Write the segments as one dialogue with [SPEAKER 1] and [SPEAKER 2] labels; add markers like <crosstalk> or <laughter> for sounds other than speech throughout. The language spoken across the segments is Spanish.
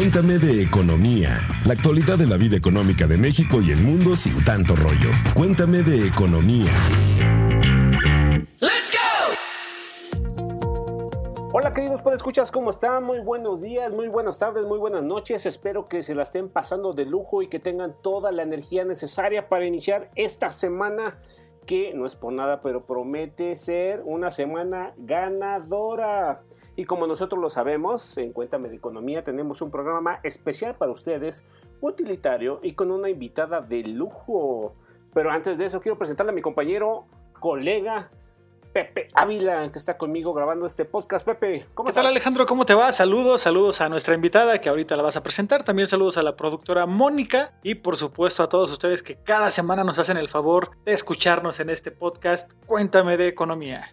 [SPEAKER 1] Cuéntame de economía, la actualidad de la vida económica de México y el mundo sin tanto rollo. Cuéntame de economía.
[SPEAKER 2] Hola queridos escuchas, ¿cómo están? Muy buenos días, muy buenas tardes, muy buenas noches. Espero que se la estén pasando de lujo y que tengan toda la energía necesaria para iniciar esta semana que no es por nada, pero promete ser una semana ganadora. Y como nosotros lo sabemos, en Cuéntame de Economía tenemos un programa especial para ustedes, utilitario y con una invitada de lujo. Pero antes de eso quiero presentarle a mi compañero, colega, Pepe Ávila, que está conmigo grabando este podcast. Pepe,
[SPEAKER 3] ¿cómo ¿Qué tal Alejandro? ¿Cómo te va? Saludos, saludos a nuestra invitada que ahorita la vas a presentar. También saludos a la productora Mónica y por supuesto a todos ustedes que cada semana nos hacen el favor de escucharnos en este podcast. Cuéntame de economía.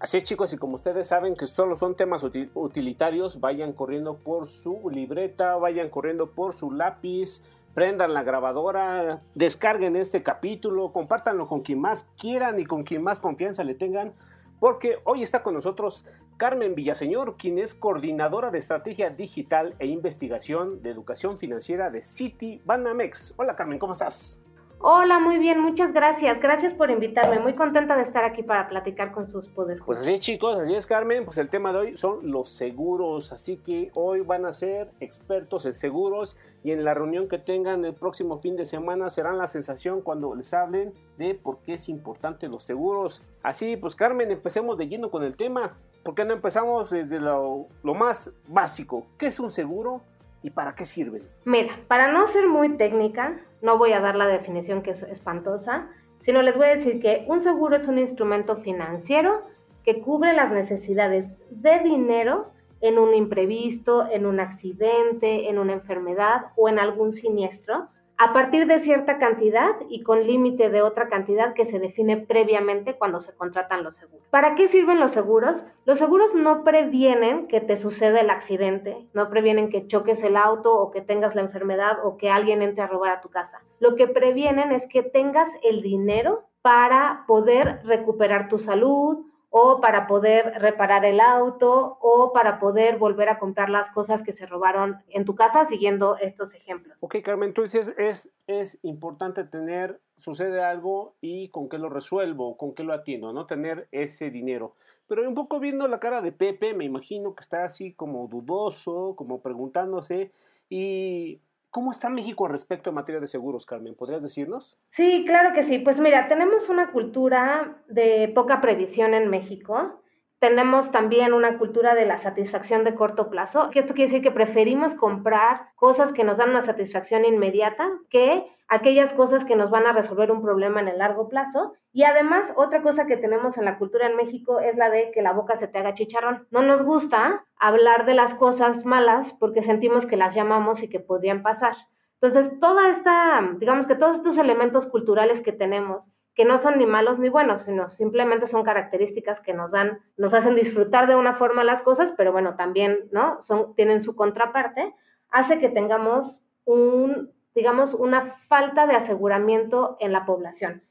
[SPEAKER 2] Así es chicos, y como ustedes saben que solo son temas utilitarios, vayan corriendo por su libreta, vayan corriendo por su lápiz, prendan la grabadora, descarguen este capítulo, compártanlo con quien más quieran y con quien más confianza le tengan, porque hoy está con nosotros Carmen Villaseñor, quien es coordinadora de estrategia digital e investigación de educación financiera de City Banamex. Hola Carmen, ¿cómo estás?
[SPEAKER 4] Hola, muy bien, muchas gracias. Gracias por invitarme. Muy contenta de estar aquí para platicar con sus poderes.
[SPEAKER 2] Pues así es, chicos, así es, Carmen. Pues el tema de hoy son los seguros. Así que hoy van a ser expertos en seguros y en la reunión que tengan el próximo fin de semana serán la sensación cuando les hablen de por qué es importante los seguros. Así, pues Carmen, empecemos de lleno con el tema. ¿Por qué no empezamos desde lo, más básico? ¿Qué es un seguro? Y para qué sirven?
[SPEAKER 4] Mira, para no ser muy técnica, no voy a dar la definición que es espantosa, sino les voy a decir que un seguro es un instrumento financiero que cubre las necesidades de dinero en un imprevisto, en un accidente, en una enfermedad o en algún siniestro a partir de cierta cantidad y con límite de otra cantidad que se define previamente cuando se contratan los seguros. ¿Para qué sirven los seguros? Los seguros no previenen que te suceda el accidente, no previenen que choques el auto o que tengas la enfermedad o que alguien entre a robar a tu casa. Lo que previenen es que tengas el dinero para poder recuperar tu salud o para poder reparar el auto o para poder volver a comprar las cosas que se robaron en tu casa siguiendo estos ejemplos.
[SPEAKER 2] Ok, Carmen, tú dices, es, es importante tener, sucede algo y con qué lo resuelvo, con qué lo atiendo, ¿no? Tener ese dinero. Pero un poco viendo la cara de Pepe, me imagino que está así como dudoso, como preguntándose y ¿Cómo está México respecto a materia de seguros, Carmen? ¿Podrías decirnos?
[SPEAKER 4] Sí, claro que sí. Pues mira, tenemos una cultura de poca previsión en México. Tenemos también una cultura de la satisfacción de corto plazo, que esto quiere decir que preferimos comprar cosas que nos dan una satisfacción inmediata que aquellas cosas que nos van a resolver un problema en el largo plazo. Y además, otra cosa que tenemos en la cultura en México es la de que la boca se te haga chicharrón. No nos gusta hablar de las cosas malas porque sentimos que las llamamos y que podrían pasar. Entonces, toda esta, digamos que todos estos elementos culturales que tenemos, que no son ni malos ni buenos, sino simplemente son características que nos dan, nos hacen disfrutar de una forma las cosas, pero bueno, también, ¿no? Son, tienen su contraparte, hace que tengamos un digamos, una falta de aseguramiento en la población.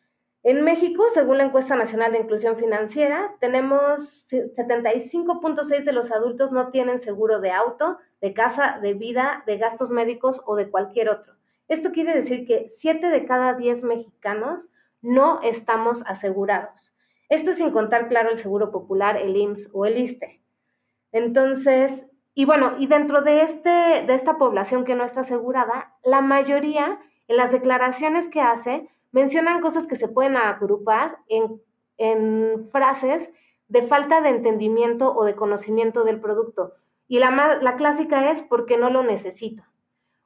[SPEAKER 4] En México, según la encuesta nacional de inclusión financiera, tenemos 75.6 de los adultos no tienen seguro de auto, de casa, de vida, de gastos médicos o de cualquier otro. Esto quiere decir que 7 de cada 10 mexicanos no estamos asegurados. Esto sin contar, claro, el Seguro Popular, el IMSS o el ISTE. Entonces, y bueno, y dentro de, este, de esta población que no está asegurada, la mayoría en las declaraciones que hace mencionan cosas que se pueden agrupar en, en frases de falta de entendimiento o de conocimiento del producto. Y la, la clásica es porque no lo necesito.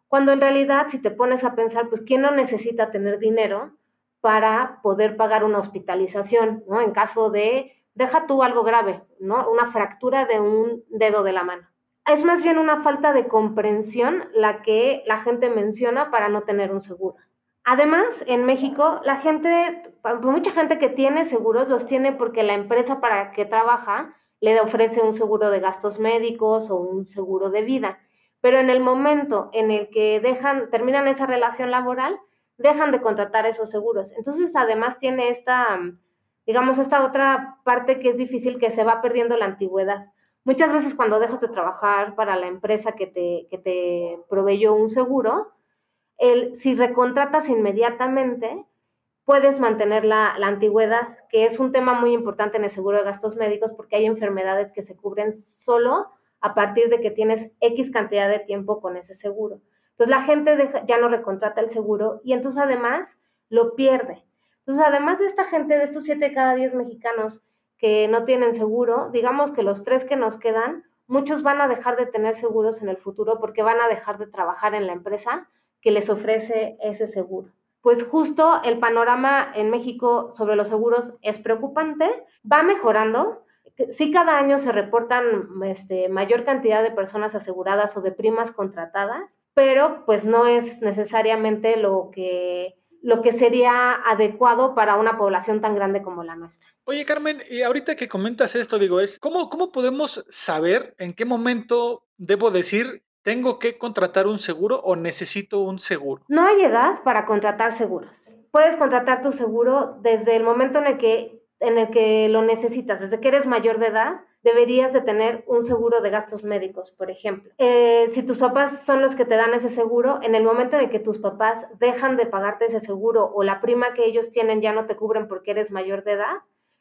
[SPEAKER 4] Cuando en realidad, si te pones a pensar, pues, ¿quién no necesita tener dinero para poder pagar una hospitalización, ¿no? En caso de, deja tú algo grave, ¿no? Una fractura de un dedo de la mano. es más bien una falta de comprensión la que la gente menciona para no tener un seguro. Además, en México, la gente, mucha gente que tiene seguros los tiene porque la empresa para que trabaja le ofrece un seguro de gastos médicos o un seguro de vida. Pero en el momento en el que dejan, terminan esa relación laboral, dejan de contratar esos seguros. Entonces, además tiene esta, digamos, esta otra parte que es difícil que se va perdiendo la antigüedad. Muchas veces cuando dejas de trabajar para la empresa que te, que te proveyó un seguro, el, si recontratas inmediatamente, puedes mantener la, la, antigüedad, que es un tema muy importante en el seguro de gastos médicos porque hay enfermedades que se cubren solo a partir de que tienes X cantidad de tiempo con ese seguro. Entonces la gente ya no recontrata el seguro y entonces además lo pierde. Entonces además de esta gente, de estos 7 de cada 10 mexicanos que no tienen seguro, digamos que los tres que nos quedan, muchos van a dejar de tener seguros en el futuro porque van a dejar de trabajar en la empresa que les ofrece ese seguro. Pues justo el panorama en México sobre los seguros es preocupante, va mejorando. Sí, cada año se reportan este, mayor cantidad de personas aseguradas o de primas contratadas, pero pues no es necesariamente lo que lo que sería adecuado para una población tan grande como la nuestra.
[SPEAKER 3] Oye, Carmen, y ahorita que comentas esto, digo, es ¿cómo, cómo podemos saber en qué momento debo decir tengo que contratar un seguro o necesito un seguro?
[SPEAKER 4] No hay edad para contratar seguros. Puedes contratar tu seguro desde el momento en el que, en el que lo necesitas, desde que eres mayor de edad deberías de tener un seguro de gastos médicos, por ejemplo. Eh, si tus papás son los que te dan ese seguro, en el momento en que tus papás dejan de pagarte ese seguro o la prima que ellos tienen ya no te cubren porque eres mayor de edad,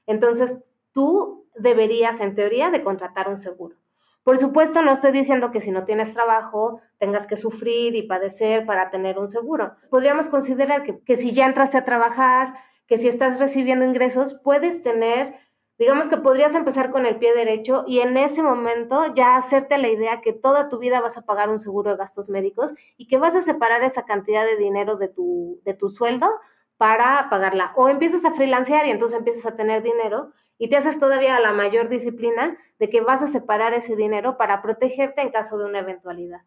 [SPEAKER 4] entonces tú deberías, en teoría, de contratar un seguro. Por supuesto, no estoy diciendo que si no tienes trabajo tengas que sufrir y padecer para tener un seguro. Podríamos considerar que, que si ya entraste a trabajar, que si estás recibiendo ingresos, puedes tener digamos que podrías empezar con el pie derecho y en ese momento ya hacerte la idea que toda tu vida vas a pagar un seguro de gastos médicos y que vas a separar esa cantidad de dinero de tu, de tu sueldo para pagarla. O empiezas a freelancear y entonces empiezas a tener dinero y te haces todavía la mayor disciplina de que vas a separar ese dinero para protegerte en caso de una eventualidad.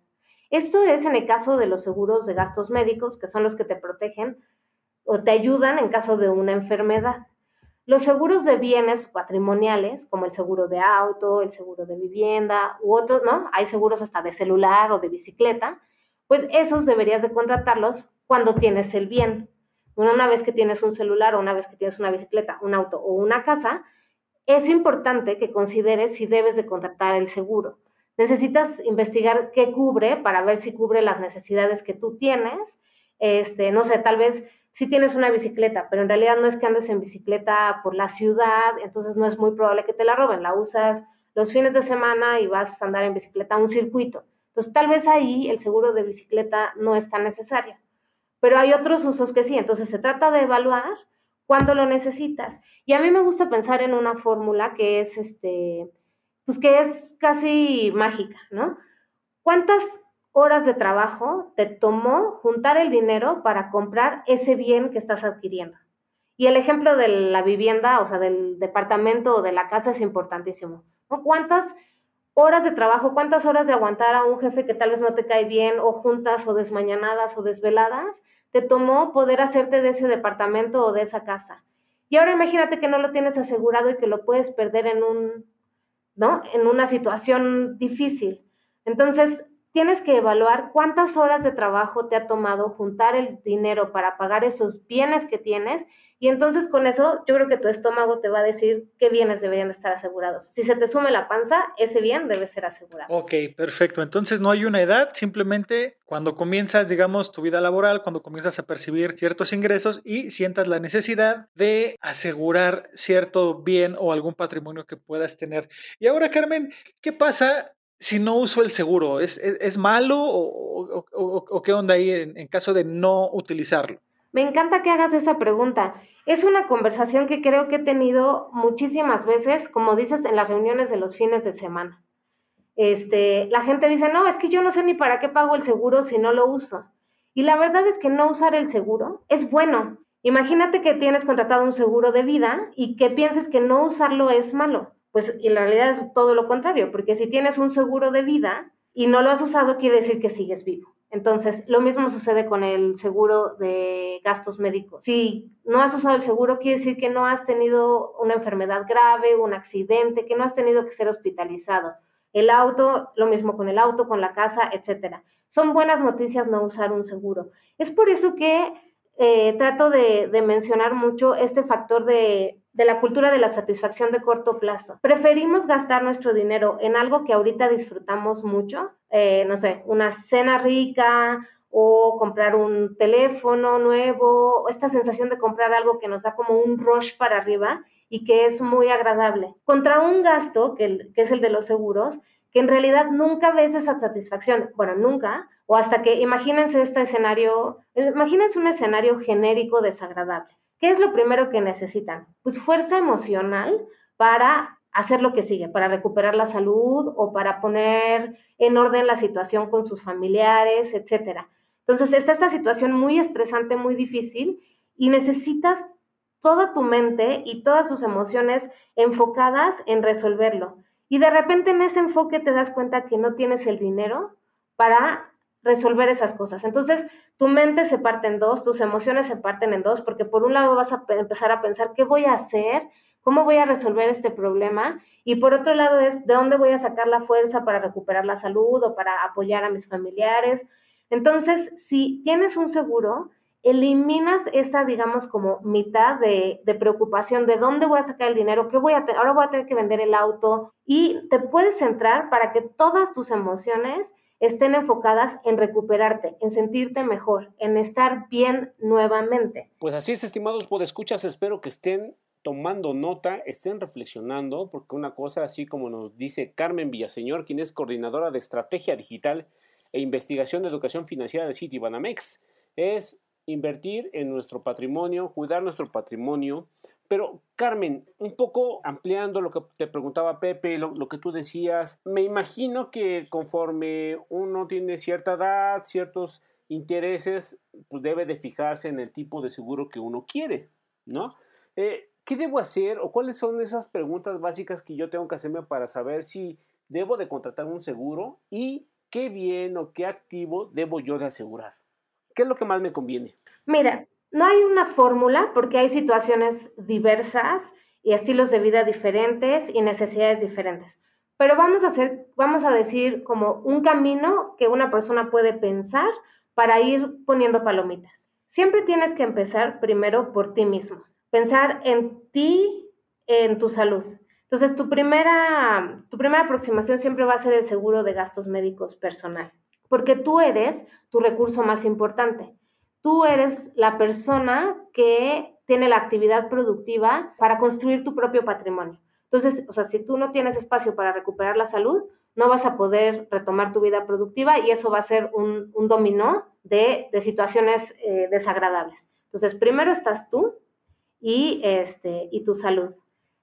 [SPEAKER 4] Esto es en el caso de los seguros de gastos médicos, que son los que te protegen o te ayudan en caso de una enfermedad. Los seguros de bienes patrimoniales, como el seguro de auto, el seguro de vivienda u otros, ¿no? Hay seguros hasta de celular o de bicicleta, pues esos deberías de contratarlos cuando tienes el bien. Una vez que tienes un celular o una vez que tienes una bicicleta, un auto o una casa, es importante que consideres si debes de contratar el seguro. Necesitas investigar qué cubre para ver si cubre las necesidades que tú tienes. Este, no sé, tal vez si tienes una bicicleta, pero en realidad no es que andes en bicicleta por la ciudad, entonces no es muy probable que te la roben, la usas los fines de semana y vas a andar en bicicleta a un circuito. Entonces tal vez ahí el seguro de bicicleta no es tan necesario, pero hay otros usos que sí, entonces se trata de evaluar cuándo lo necesitas. Y a mí me gusta pensar en una fórmula que es este pues que es casi mágica, ¿no? ¿Cuántas horas de trabajo te tomó juntar el dinero para comprar ese bien que estás adquiriendo. Y el ejemplo de la vivienda, o sea, del departamento o de la casa es importantísimo. ¿Cuántas horas de trabajo, cuántas horas de aguantar a un jefe que tal vez no te cae bien, o juntas, o desmañanadas, o desveladas, te tomó poder hacerte de ese departamento o de esa casa? Y ahora imagínate que no lo tienes asegurado y que lo puedes perder en un, ¿no? En una situación difícil. Entonces, tienes que evaluar cuántas horas de trabajo te ha tomado juntar el dinero para pagar esos bienes que tienes y entonces con eso yo creo que tu estómago te va a decir qué bienes deberían estar asegurados. Si se te sume la panza, ese bien debe ser asegurado.
[SPEAKER 3] Ok, perfecto. Entonces no hay una edad, simplemente cuando comienzas, digamos, tu vida laboral, cuando comienzas a percibir ciertos ingresos y sientas la necesidad de asegurar cierto bien o algún patrimonio que puedas tener. Y ahora, Carmen, ¿qué pasa si no uso el seguro? ¿Es, es, malo o, o, qué onda ahí en, en, caso de no utilizarlo?
[SPEAKER 4] Me encanta que hagas esa pregunta. Es una conversación que creo que he tenido muchísimas veces, como dices, en las reuniones de los fines de semana. Este, la gente dice, no, es que yo no sé ni para qué pago el seguro si no lo uso. Y la verdad es que no usar el seguro es bueno. Imagínate que tienes contratado un seguro de vida y que pienses que no usarlo es malo Pues en realidad es todo lo contrario, porque si tienes un seguro de vida y no lo has usado, quiere decir que sigues vivo. Entonces, lo mismo sucede con el seguro de gastos médicos. Si no has usado el seguro, quiere decir que no has tenido una enfermedad grave, un accidente, que no has tenido que ser hospitalizado. El auto, lo mismo con el auto, con la casa, etcétera. Son buenas noticias no usar un seguro. Es por eso que eh, trato de, mencionar mucho este factor de, la cultura de la satisfacción de corto plazo. Preferimos gastar nuestro dinero en algo que ahorita disfrutamos mucho, eh, no sé, una cena rica o comprar un teléfono nuevo, o esta sensación de comprar algo que nos da como un rush para arriba y que es muy agradable, contra un gasto, que, que es el de los seguros, que en realidad nunca ves esa satisfacción, bueno, nunca, o hasta que imagínense este escenario, imagínense un escenario genérico desagradable. ¿Qué es lo primero que necesitan? Pues fuerza emocional para hacer lo que sigue, para recuperar la salud o para poner en orden la situación con sus familiares, etcétera. Entonces está esta situación muy estresante, muy difícil y necesitas toda tu mente y todas tus emociones enfocadas en resolverlo. Y de repente en ese enfoque te das cuenta que no tienes el dinero para resolver esas cosas. Entonces, tu mente se parte en dos, tus emociones se parten en dos, porque por un lado vas a empezar a pensar, ¿qué voy a hacer? ¿Cómo voy a resolver este problema? Y por otro lado es, ¿de dónde voy a sacar la fuerza para recuperar la salud o para apoyar a mis familiares? Entonces, si tienes un seguro, eliminas esa, digamos, como mitad de, preocupación de dónde voy a sacar el dinero, qué voy a ahora voy a tener que vender el auto y te puedes centrar para que todas tus emociones estén enfocadas en recuperarte, en sentirte mejor, en estar bien nuevamente.
[SPEAKER 2] Pues así es, estimados podescuchas, espero que estén tomando nota, estén reflexionando, porque una cosa, así como nos dice Carmen Villaseñor, quien es coordinadora de estrategia digital e investigación de educación financiera de Citibanamex, es invertir en nuestro patrimonio, cuidar nuestro patrimonio. Pero Carmen, un poco ampliando lo que te preguntaba Pepe, lo, lo, que tú decías, me imagino que conforme uno tiene cierta edad, ciertos intereses, pues debe de fijarse en el tipo de seguro que uno quiere, ¿no? Eh, ¿Qué debo hacer o cuáles son esas preguntas básicas que yo tengo que hacerme para saber si debo de contratar un seguro y qué bien o qué activo debo yo de asegurar? ¿Qué es lo que más me conviene?
[SPEAKER 4] Mira, no hay una fórmula porque hay situaciones diversas y estilos de vida diferentes y necesidades diferentes. Pero vamos a hacer, vamos a decir como un camino que una persona puede pensar para ir poniendo palomitas. Siempre tienes que empezar primero por ti mismo. Pensar en ti, en tu salud. Entonces, tu primera, tu primera aproximación siempre va a ser el seguro de gastos médicos personal porque tú eres tu recurso más importante. Tú eres la persona que tiene la actividad productiva para construir tu propio patrimonio. Entonces, o sea, si tú no tienes espacio para recuperar la salud, no vas a poder retomar tu vida productiva y eso va a ser un, dominó de, situaciones eh, desagradables. Entonces, primero estás tú y, este, y tu salud.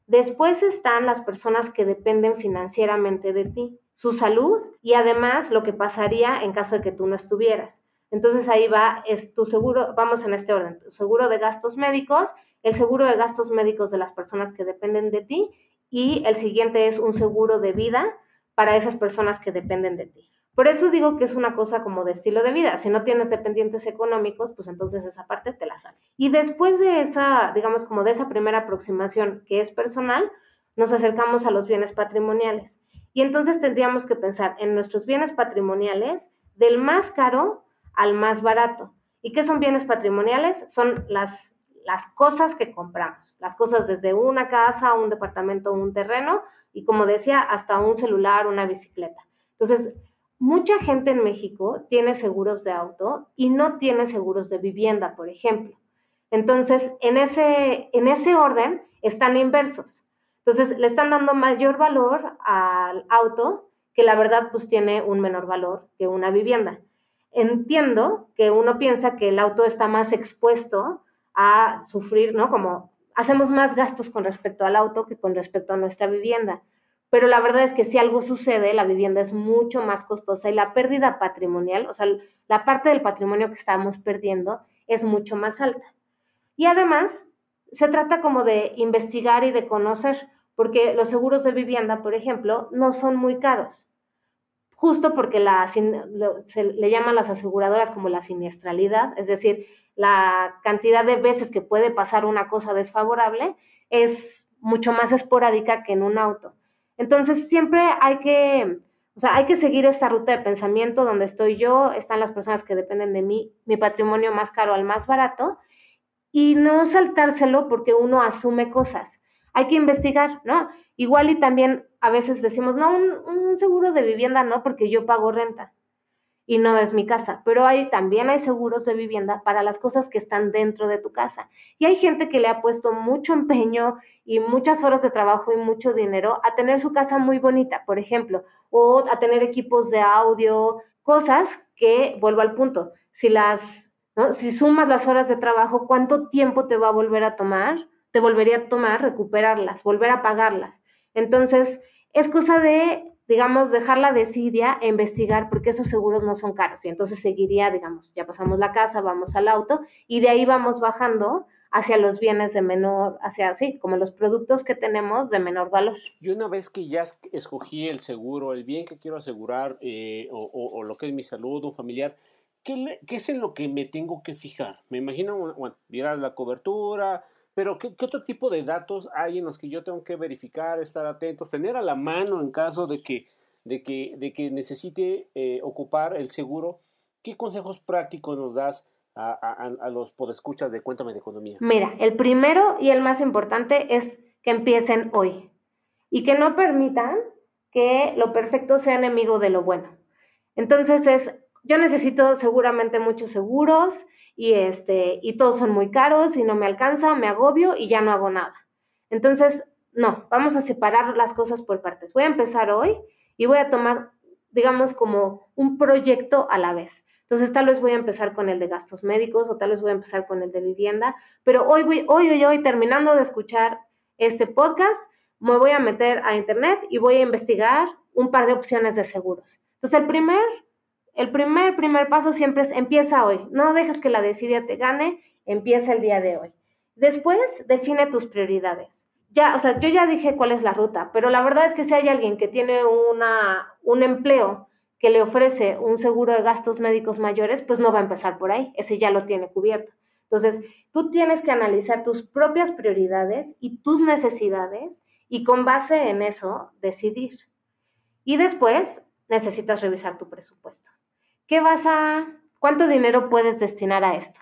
[SPEAKER 4] Después están las personas que dependen financieramente de ti su salud y además lo que pasaría en caso de que tú no estuvieras. Entonces ahí va, es tu seguro, vamos en este orden, tu seguro de gastos médicos, el seguro de gastos médicos de las personas que dependen de ti y el siguiente es un seguro de vida para esas personas que dependen de ti. Por eso digo que es una cosa como de estilo de vida. Si no tienes dependientes económicos, pues entonces esa parte te la sale. Y después de esa, digamos como de esa primera aproximación que es personal, nos acercamos a los bienes patrimoniales. Y entonces tendríamos que pensar en nuestros bienes patrimoniales del más caro al más barato. ¿Y qué son bienes patrimoniales? Son las, las cosas que compramos, las cosas desde una casa, un departamento, un terreno y como decía, hasta un celular, una bicicleta. Entonces, mucha gente en México tiene seguros de auto y no tiene seguros de vivienda, por ejemplo. Entonces, en ese, en ese orden están inversos. Entonces, le están dando mayor valor al auto que la verdad pues tiene un menor valor que una vivienda. Entiendo que uno piensa que el auto está más expuesto a sufrir, ¿no? Como hacemos más gastos con respecto al auto que con respecto a nuestra vivienda. Pero la verdad es que si algo sucede, la vivienda es mucho más costosa y la pérdida patrimonial, o sea, la parte del patrimonio que estamos perdiendo es mucho más alta. Y además, se trata como de investigar y de conocer, porque los seguros de vivienda, por ejemplo, no son muy caros, justo porque la, se le llaman las aseguradoras como la siniestralidad, es decir, la cantidad de veces que puede pasar una cosa desfavorable es mucho más esporádica que en un auto. Entonces, siempre hay que, o sea, hay que seguir esta ruta de pensamiento donde estoy yo, están las personas que dependen de mí, mi patrimonio más caro al más barato, y no saltárselo porque uno asume cosas. Hay que investigar, ¿no? Igual y también a veces decimos, no, un, un seguro de vivienda no, porque yo pago renta y no es mi casa, pero hay también hay seguros de vivienda para las cosas que están dentro de tu casa. Y hay gente que le ha puesto mucho empeño y muchas horas de trabajo y mucho dinero a tener su casa muy bonita, por ejemplo, o a tener equipos de audio, cosas que vuelvo al punto, si las si sumas las horas de trabajo, ¿cuánto tiempo te va a volver a tomar? Te volvería a tomar recuperarlas, volver a pagarlas. Entonces, es cosa de digamos, dejar la desidia e investigar porque esos seguros no son caros. Y entonces seguiría, digamos, ya pasamos la casa, vamos al auto y de ahí vamos bajando hacia los bienes de menor, hacia así, como los productos que tenemos de menor valor.
[SPEAKER 2] Yo una vez que ya escogí el seguro, el bien que quiero asegurar eh, o, lo que es mi salud, un familiar, ¿qué, ¿qué, es en lo que me tengo que fijar? Me imagino, bueno, mirar la cobertura, pero ¿qué, otro tipo de datos hay en los que yo tengo que verificar, estar atentos, tener a la mano en caso de que, de que, de que necesite eh, ocupar el seguro? ¿Qué consejos prácticos nos das a, a, los podescuchas de Cuéntame de Economía?
[SPEAKER 4] Mira, el primero y el más importante es que empiecen hoy y que no permitan que lo perfecto sea enemigo de lo bueno. Entonces es, yo necesito seguramente muchos seguros, y, este, y todos son muy caros y no me alcanza, me agobio y ya no hago nada. Entonces, no, vamos a separar las cosas por partes. Voy a empezar hoy y voy a tomar, digamos, como un proyecto a la vez. Entonces, tal vez voy a empezar con el de gastos médicos o tal vez voy a empezar con el de vivienda, pero hoy, voy, hoy, hoy, hoy, terminando de escuchar este podcast, me voy a meter a internet y voy a investigar un par de opciones de seguros. Entonces, el primer el primer, primer paso siempre es empieza hoy. No dejes que la desidia te gane, empieza el día de hoy. Después, define tus prioridades. Ya, o sea, yo ya dije cuál es la ruta, pero la verdad es que si hay alguien que tiene una, un empleo que le ofrece un seguro de gastos médicos mayores, pues no va a empezar por ahí, ese ya lo tiene cubierto. Entonces, tú tienes que analizar tus propias prioridades y tus necesidades y con base en eso decidir. Y después necesitas revisar tu presupuesto. ¿Qué vas a, cuánto dinero puedes destinar a esto?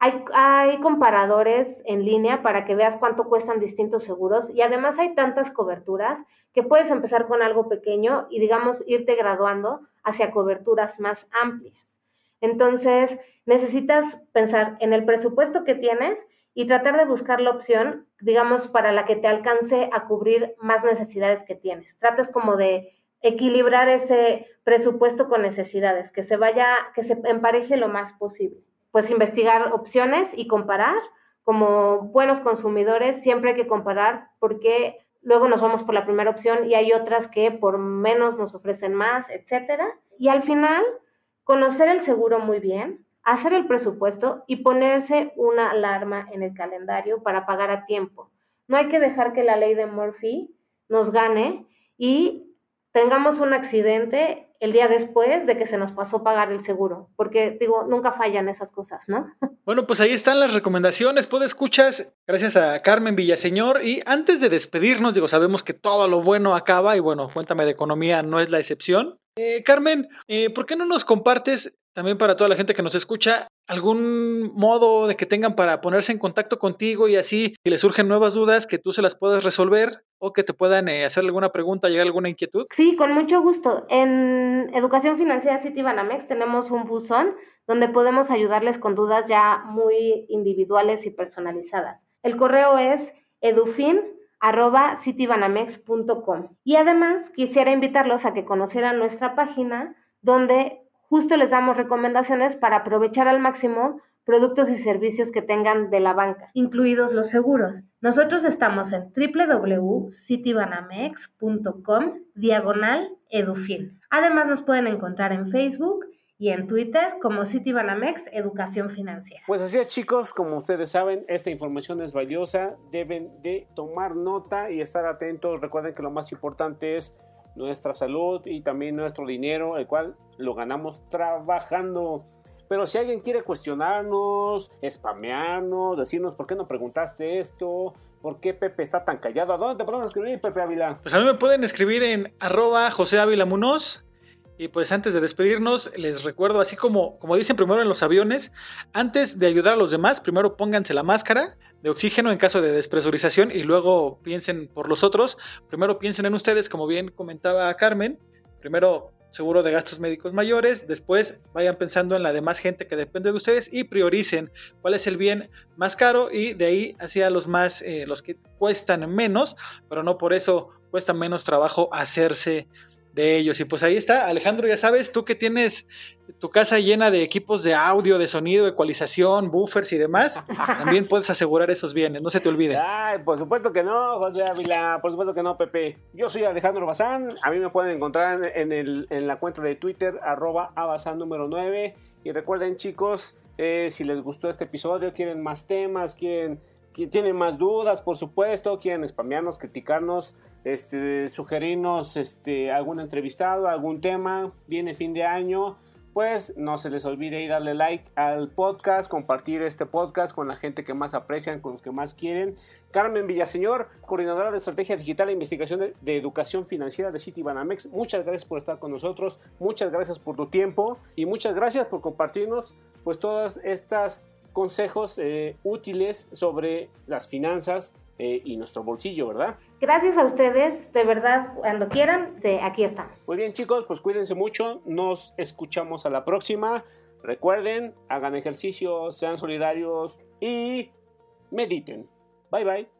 [SPEAKER 4] Hay, hay, comparadores en línea para que veas cuánto cuestan distintos seguros y además hay tantas coberturas que puedes empezar con algo pequeño y digamos irte graduando hacia coberturas más amplias. Entonces necesitas pensar en el presupuesto que tienes y tratar de buscar la opción, digamos, para la que te alcance a cubrir más necesidades que tienes. Tratas como de equilibrar ese presupuesto con necesidades, que se vaya, que se empareje lo más posible. Pues investigar opciones y comparar. Como buenos consumidores siempre hay que comparar porque luego nos vamos por la primera opción y hay otras que por menos nos ofrecen más, etcétera. Y al final, conocer el seguro muy bien, hacer el presupuesto y ponerse una alarma en el calendario para pagar a tiempo. No hay que dejar que la ley de Murphy nos gane y tengamos un accidente el día después de que se nos pasó pagar el seguro, porque digo, nunca fallan esas cosas, ¿no? <laughs>
[SPEAKER 3] Bueno, pues ahí están las recomendaciones, puedo escuchas, gracias a Carmen Villaseñor, y antes de despedirnos, digo, sabemos que todo lo bueno acaba, y bueno, cuéntame de economía no es la excepción. Eh, Carmen, eh, ¿por qué no nos compartes también para toda la gente que nos escucha, algún modo de que tengan para ponerse en contacto contigo y así, si les surgen nuevas dudas, que tú se las puedas resolver o que te puedan eh, hacer alguna pregunta, llegar alguna inquietud?
[SPEAKER 4] Sí, con mucho gusto. En Educación Financiera City Banamex tenemos un buzón donde podemos ayudarles con dudas ya muy individuales y personalizadas. El correo es edufin Y además quisiera invitarlos a que conocieran nuestra página donde justo les damos recomendaciones para aprovechar al máximo productos y servicios que tengan de la banca, incluidos los seguros. Nosotros estamos en www.citibanamex.com diagonal edufin. Además nos pueden encontrar en Facebook y en Twitter como Citibanamex Educación Financiera.
[SPEAKER 2] Pues así es chicos, como ustedes saben, esta información es valiosa, deben de tomar nota y estar atentos. Recuerden que lo más importante es nuestra salud y también nuestro dinero, el cual lo ganamos trabajando. Pero si alguien quiere cuestionarnos, spamearnos, decirnos por qué no preguntaste esto, por qué Pepe está tan callado, ¿a dónde te podemos escribir, Pepe Ávila?
[SPEAKER 3] Pues a mí me pueden escribir en arroba José Ávila Munoz. Y pues antes de despedirnos, les recuerdo, así como, como dicen primero en los aviones, antes de ayudar a los demás, primero pónganse la máscara de oxígeno en caso de despresurización y luego piensen por los otros. Primero piensen en ustedes, como bien comentaba Carmen. Primero seguro de gastos médicos mayores, después vayan pensando en la demás gente que depende de ustedes y prioricen cuál es el bien más caro y de ahí hacia los más, eh, los que cuestan menos, pero no por eso cuesta menos trabajo hacerse de ellos. Y pues ahí está, Alejandro, ya sabes, tú que tienes tu casa llena de equipos de audio, de sonido, ecualización, buffers y demás, <laughs> también puedes asegurar esos bienes, no se te olvide.
[SPEAKER 2] Ay, por supuesto que no, José Ávila, por supuesto que no, Pepe. Yo soy Alejandro Bazán, a mí me pueden encontrar en, el, en la cuenta de Twitter, arroba abazán número 9. Y recuerden, chicos, eh, si les gustó este episodio, quieren más temas, quieren tienen más dudas, por supuesto, quieren spamearnos, criticarnos, este, sugerirnos este, algún entrevistado, algún tema, viene fin de año, pues no se les olvide ir darle like al podcast, compartir este podcast con la gente que más aprecian, con los que más quieren. Carmen Villaseñor, coordinadora de estrategia digital e investigación de, de educación financiera de Citibanamex, muchas gracias por estar con nosotros, muchas gracias por tu tiempo y muchas gracias por compartirnos pues todas estas consejos eh, útiles sobre las finanzas eh, y nuestro bolsillo, ¿verdad?
[SPEAKER 4] Gracias a ustedes, de verdad, cuando quieran, de aquí estamos.
[SPEAKER 2] Muy bien chicos, pues cuídense mucho, nos escuchamos a la próxima. Recuerden, hagan ejercicio, sean solidarios y mediten. Bye bye.